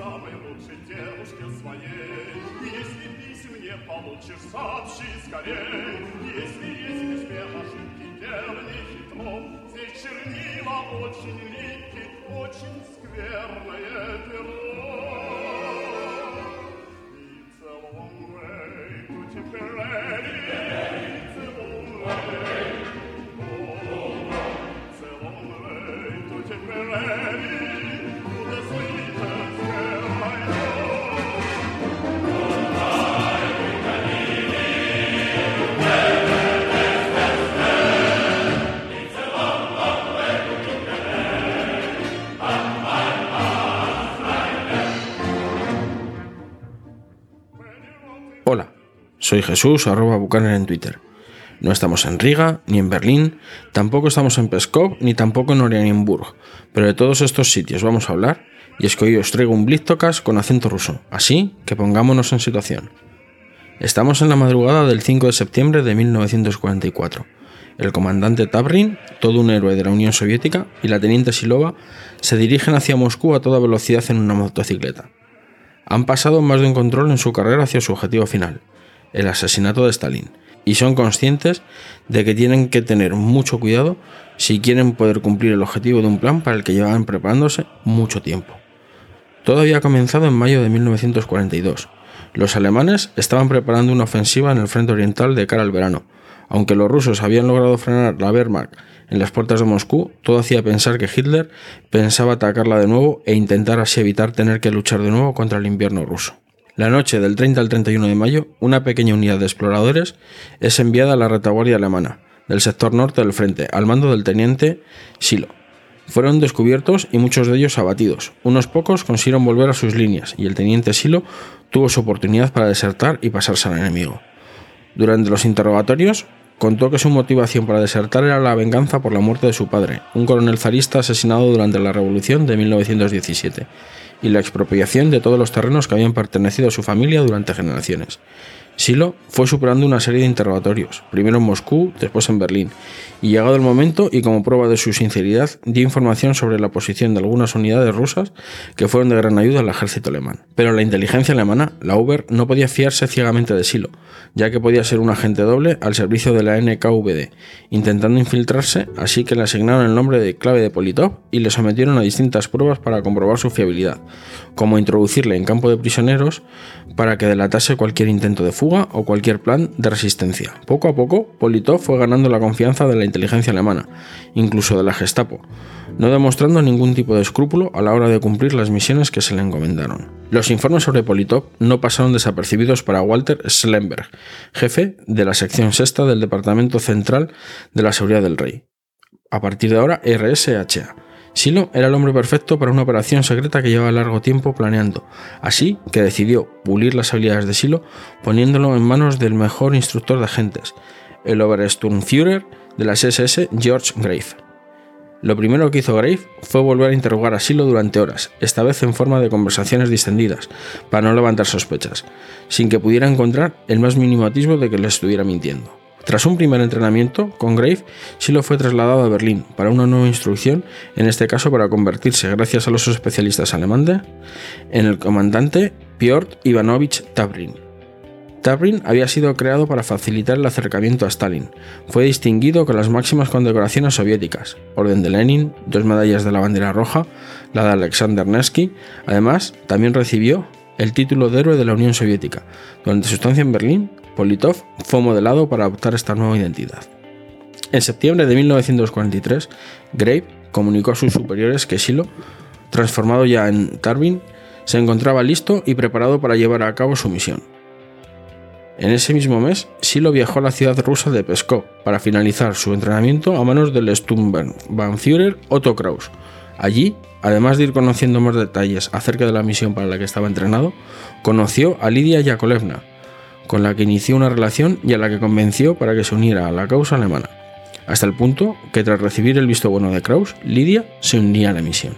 самой лучшей девушке своей. Если писем не получишь, сообщи скорей. Если есть в письме ошибки, делай хитро. Здесь чернила очень липкие, очень скверное перо. It's a long way to Tipperary. Soy Jesús, arroba Buchanan en Twitter. No estamos en Riga, ni en Berlín, tampoco estamos en Peskov, ni tampoco en Oranienburg, pero de todos estos sitios vamos a hablar, y es que hoy os traigo un Blitztocast con acento ruso, así que pongámonos en situación. Estamos en la madrugada del 5 de septiembre de 1944. El comandante Tabrin, todo un héroe de la Unión Soviética, y la teniente Silova se dirigen hacia Moscú a toda velocidad en una motocicleta. Han pasado más de un control en su carrera hacia su objetivo final, el asesinato de Stalin, y son conscientes de que tienen que tener mucho cuidado si quieren poder cumplir el objetivo de un plan para el que llevaban preparándose mucho tiempo. Todo había comenzado en mayo de 1942. Los alemanes estaban preparando una ofensiva en el frente oriental de cara al verano. Aunque los rusos habían logrado frenar la Wehrmacht en las puertas de Moscú, todo hacía pensar que Hitler pensaba atacarla de nuevo e intentar así evitar tener que luchar de nuevo contra el invierno ruso. La noche del 30 al 31 de mayo, una pequeña unidad de exploradores es enviada a la retaguardia alemana del sector norte del frente, al mando del teniente Silo. Fueron descubiertos y muchos de ellos abatidos. Unos pocos consiguieron volver a sus líneas y el teniente Silo tuvo su oportunidad para desertar y pasarse al enemigo. Durante los interrogatorios, contó que su motivación para desertar era la venganza por la muerte de su padre, un coronel zarista asesinado durante la Revolución de 1917, y la expropiación de todos los terrenos que habían pertenecido a su familia durante generaciones. Silo fue superando una serie de interrogatorios, primero en Moscú, después en Berlín, y llegado el momento y como prueba de su sinceridad, dio información sobre la posición de algunas unidades rusas que fueron de gran ayuda al ejército alemán. Pero la inteligencia alemana, la Uber, no podía fiarse ciegamente de Silo, ya que podía ser un agente doble al servicio de la NKVD, intentando infiltrarse, así que le asignaron el nombre de clave de Politov y le sometieron a distintas pruebas para comprobar su fiabilidad, como introducirle en campo de prisioneros para que delatase cualquier intento de fuga o cualquier plan de resistencia. Poco a poco, Politov fue ganando la confianza de la inteligencia alemana, incluso de la Gestapo, no demostrando ningún tipo de escrúpulo a la hora de cumplir las misiones que se le encomendaron. Los informes sobre Politov no pasaron desapercibidos para Walter Schlemberg, jefe de la sección sexta del Departamento Central de la Seguridad del Rey. A partir de ahora, RSHA. Silo era el hombre perfecto para una operación secreta que llevaba largo tiempo planeando, así que decidió pulir las habilidades de Silo poniéndolo en manos del mejor instructor de agentes, el Obersturmführer de las SS George Grave. Lo primero que hizo Grave fue volver a interrogar a Silo durante horas, esta vez en forma de conversaciones distendidas, para no levantar sospechas, sin que pudiera encontrar el más mínimo atisbo de que le estuviera mintiendo. Tras un primer entrenamiento con Grave, Silo fue trasladado a Berlín para una nueva instrucción, en este caso para convertirse, gracias a los especialistas alemanes, en el comandante Piotr Ivanovich Tabrin. Tabrin había sido creado para facilitar el acercamiento a Stalin. Fue distinguido con las máximas condecoraciones soviéticas, Orden de Lenin, dos medallas de la bandera roja, la de Alexander Nevsky. Además, también recibió el título de héroe de la Unión Soviética. Durante su estancia en Berlín, Politov fue modelado para adoptar esta nueva identidad. En septiembre de 1943, Grave comunicó a sus superiores que Silo, transformado ya en Tarbin, se encontraba listo y preparado para llevar a cabo su misión. En ese mismo mes, Silo viajó a la ciudad rusa de Pskov para finalizar su entrenamiento a manos del Sturmbannführer Otto Kraus. Allí, además de ir conociendo más detalles acerca de la misión para la que estaba entrenado, conoció a Lidia Yakovlevna, con la que inició una relación y a la que convenció para que se uniera a la causa alemana, hasta el punto que tras recibir el visto bueno de Kraus, Lidia se unía a la misión.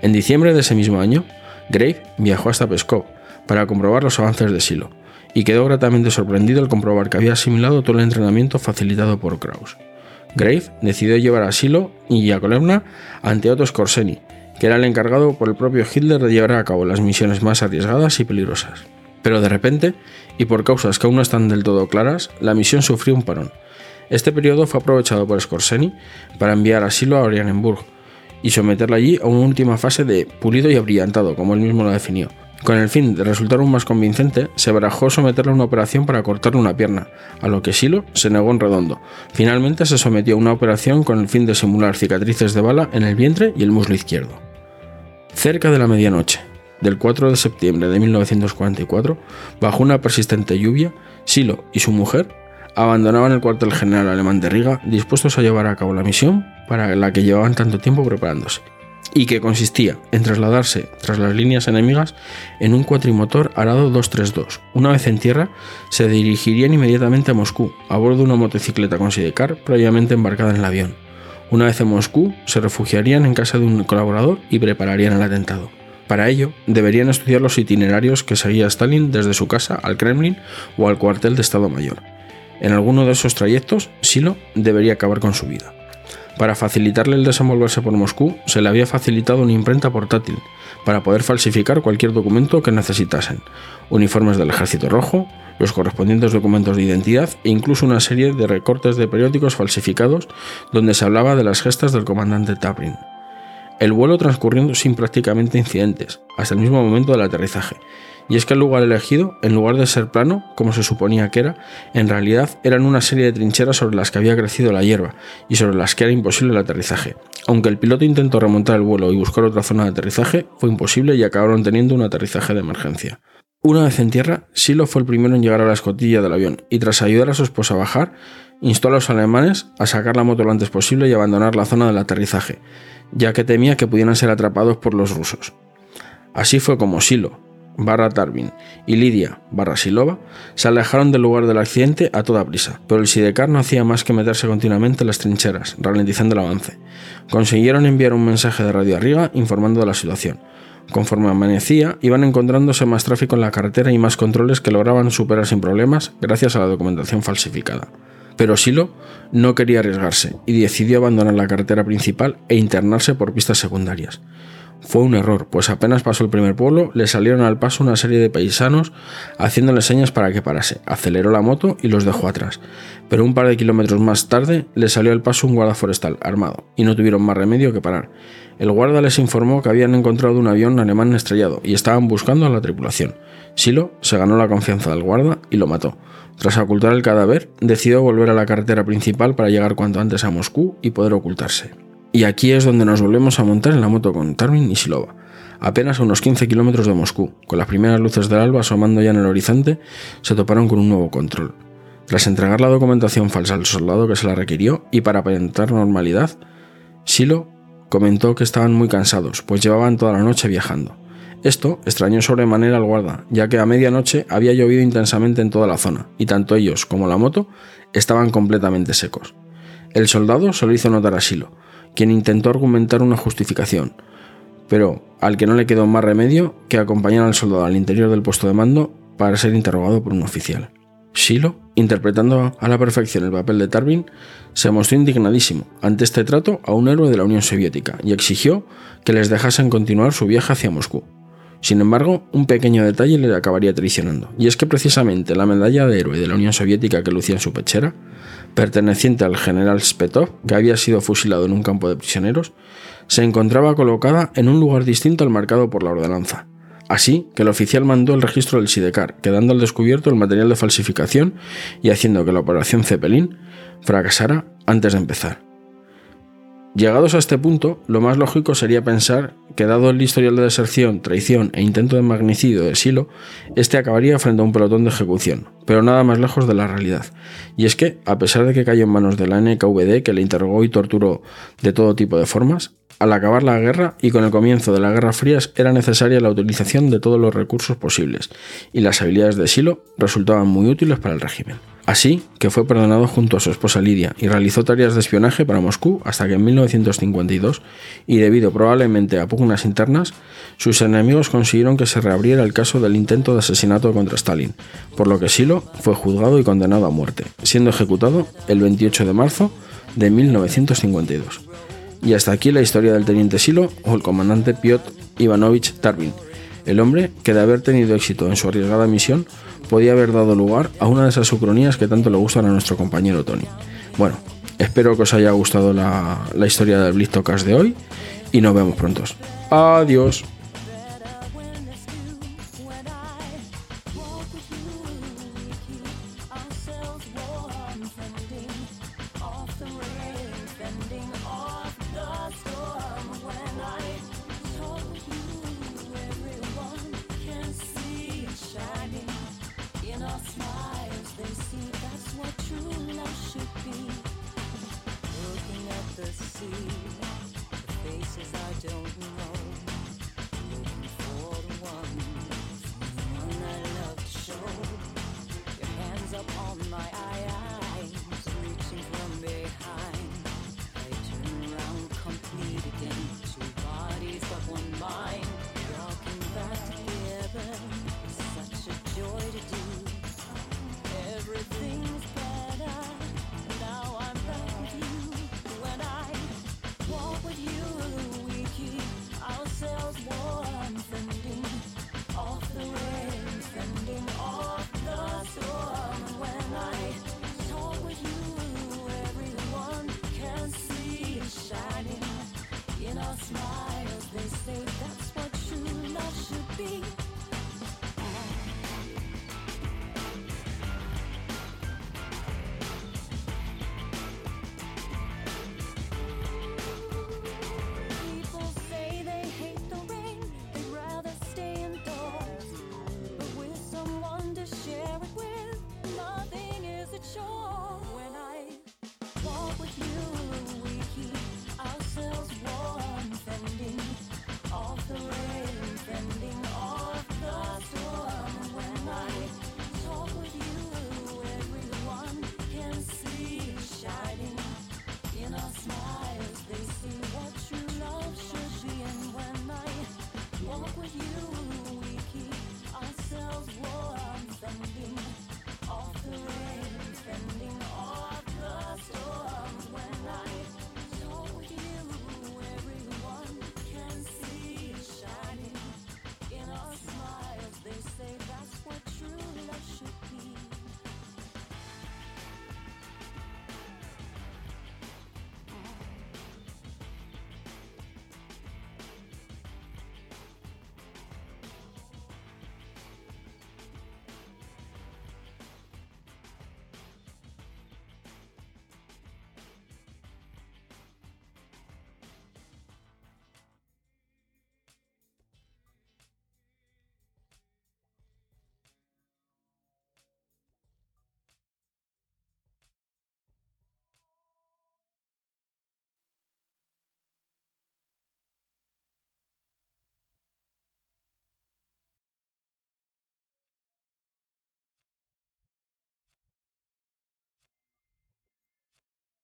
En diciembre de ese mismo año, Grave viajó hasta Pskov para comprobar los avances de Silo, y quedó gratamente sorprendido al comprobar que había asimilado todo el entrenamiento facilitado por Kraus. Grave decidió llevar a Silo y Yakovlevna ante Otto Skorseny, que era el encargado por el propio Hitler de llevar a cabo las misiones más arriesgadas y peligrosas. Pero de repente, y por causas que aún no están del todo claras, la misión sufrió un parón. Este periodo fue aprovechado por Scorseni para enviar asilo a Oranienburg y someterla allí a una última fase de pulido y abrillantado, como él mismo lo definió. Con el fin de resultar aún más convincente, se barajó someterle a una operación para cortarle una pierna, a lo que Silo se negó en redondo. Finalmente se sometió a una operación con el fin de simular cicatrices de bala en el vientre y el muslo izquierdo. Cerca de la medianoche, del 4 de septiembre de 1944, bajo una persistente lluvia, Silo y su mujer abandonaban el cuartel general alemán de Riga dispuestos a llevar a cabo la misión para la que llevaban tanto tiempo preparándose y que consistía en trasladarse tras las líneas enemigas en un cuatrimotor arado 232. Una vez en tierra, se dirigirían inmediatamente a Moscú, a bordo de una motocicleta con sidecar previamente embarcada en el avión. Una vez en Moscú, se refugiarían en casa de un colaborador y prepararían el atentado. Para ello, deberían estudiar los itinerarios que seguía Stalin desde su casa al Kremlin o al cuartel de Estado Mayor. En alguno de esos trayectos, Silo debería acabar con su vida. Para facilitarle el desenvolverse por Moscú, se le había facilitado una imprenta portátil para poder falsificar cualquier documento que necesitasen, uniformes del Ejército Rojo, los correspondientes documentos de identidad e incluso una serie de recortes de periódicos falsificados donde se hablaba de las gestas del comandante Tabrin. El vuelo transcurriendo sin prácticamente incidentes, hasta el mismo momento del aterrizaje, y es que el lugar elegido, en lugar de ser plano, como se suponía que era, en realidad eran una serie de trincheras sobre las que había crecido la hierba y sobre las que era imposible el aterrizaje. Aunque el piloto intentó remontar el vuelo y buscar otra zona de aterrizaje, fue imposible y acabaron teniendo un aterrizaje de emergencia. Una vez en tierra, Silo fue el primero en llegar a la escotilla del avión y tras ayudar a su esposa a bajar, instó a los alemanes a sacar la moto lo antes posible y abandonar la zona del aterrizaje, ya que temía que pudieran ser atrapados por los rusos. Así fue como Silo, barra Tarvin y Lidia barra Silova se alejaron del lugar del accidente a toda prisa, pero el Sidecar no hacía más que meterse continuamente en las trincheras, ralentizando el avance. Consiguieron enviar un mensaje de radio a Riga informando de la situación. Conforme amanecía, iban encontrándose más tráfico en la carretera y más controles que lograban superar sin problemas gracias a la documentación falsificada. Pero Silo no quería arriesgarse y decidió abandonar la carretera principal e internarse por pistas secundarias. Fue un error, pues apenas pasó el primer pueblo, le salieron al paso una serie de paisanos haciéndole señas para que parase. Aceleró la moto y los dejó atrás. Pero un par de kilómetros más tarde le salió al paso un guarda forestal armado, y no tuvieron más remedio que parar. El guarda les informó que habían encontrado un avión alemán estrellado y estaban buscando a la tripulación. Silo se ganó la confianza del guarda y lo mató. Tras ocultar el cadáver, decidió volver a la carretera principal para llegar cuanto antes a Moscú y poder ocultarse. Y aquí es donde nos volvemos a montar en la moto con Tarmin y Silova, apenas a unos 15 kilómetros de Moscú. Con las primeras luces del alba asomando ya en el horizonte, se toparon con un nuevo control. Tras entregar la documentación falsa al soldado que se la requirió y para aparentar normalidad, Silo comentó que estaban muy cansados, pues llevaban toda la noche viajando. Esto extrañó sobremanera al guarda, ya que a medianoche había llovido intensamente en toda la zona, y tanto ellos como la moto estaban completamente secos. El soldado se lo hizo notar a Silo, quien intentó argumentar una justificación, pero al que no le quedó más remedio que acompañar al soldado al interior del puesto de mando para ser interrogado por un oficial. Silo, interpretando a la perfección el papel de Tarvin, se mostró indignadísimo ante este trato a un héroe de la Unión Soviética y exigió que les dejasen continuar su viaje hacia Moscú. Sin embargo, un pequeño detalle le acabaría traicionando, y es que precisamente la medalla de héroe de la Unión Soviética que lucía en su pechera perteneciente al general Spetov, que había sido fusilado en un campo de prisioneros, se encontraba colocada en un lugar distinto al marcado por la ordenanza. Así que el oficial mandó el registro del Sidecar, quedando al descubierto el material de falsificación y haciendo que la operación Zeppelin fracasara antes de empezar. Llegados a este punto, lo más lógico sería pensar que dado el historial de deserción, traición e intento de magnicidio de Silo, este acabaría frente a un pelotón de ejecución, pero nada más lejos de la realidad. Y es que, a pesar de que cayó en manos de la NKVD que le interrogó y torturó de todo tipo de formas, al acabar la guerra y con el comienzo de la Guerra Fría era necesaria la utilización de todos los recursos posibles, y las habilidades de Silo resultaban muy útiles para el régimen. Así que fue perdonado junto a su esposa Lidia y realizó tareas de espionaje para Moscú hasta que en 1952, y debido probablemente a pugnas internas, sus enemigos consiguieron que se reabriera el caso del intento de asesinato contra Stalin, por lo que Silo fue juzgado y condenado a muerte, siendo ejecutado el 28 de marzo de 1952. Y hasta aquí la historia del teniente Silo o el comandante Piotr Ivanovich Tarvin, el hombre que de haber tenido éxito en su arriesgada misión podía haber dado lugar a una de esas ucronías que tanto le gustan a nuestro compañero Tony. Bueno, espero que os haya gustado la, historia del Blitz de hoy y nos vemos pronto. Adiós.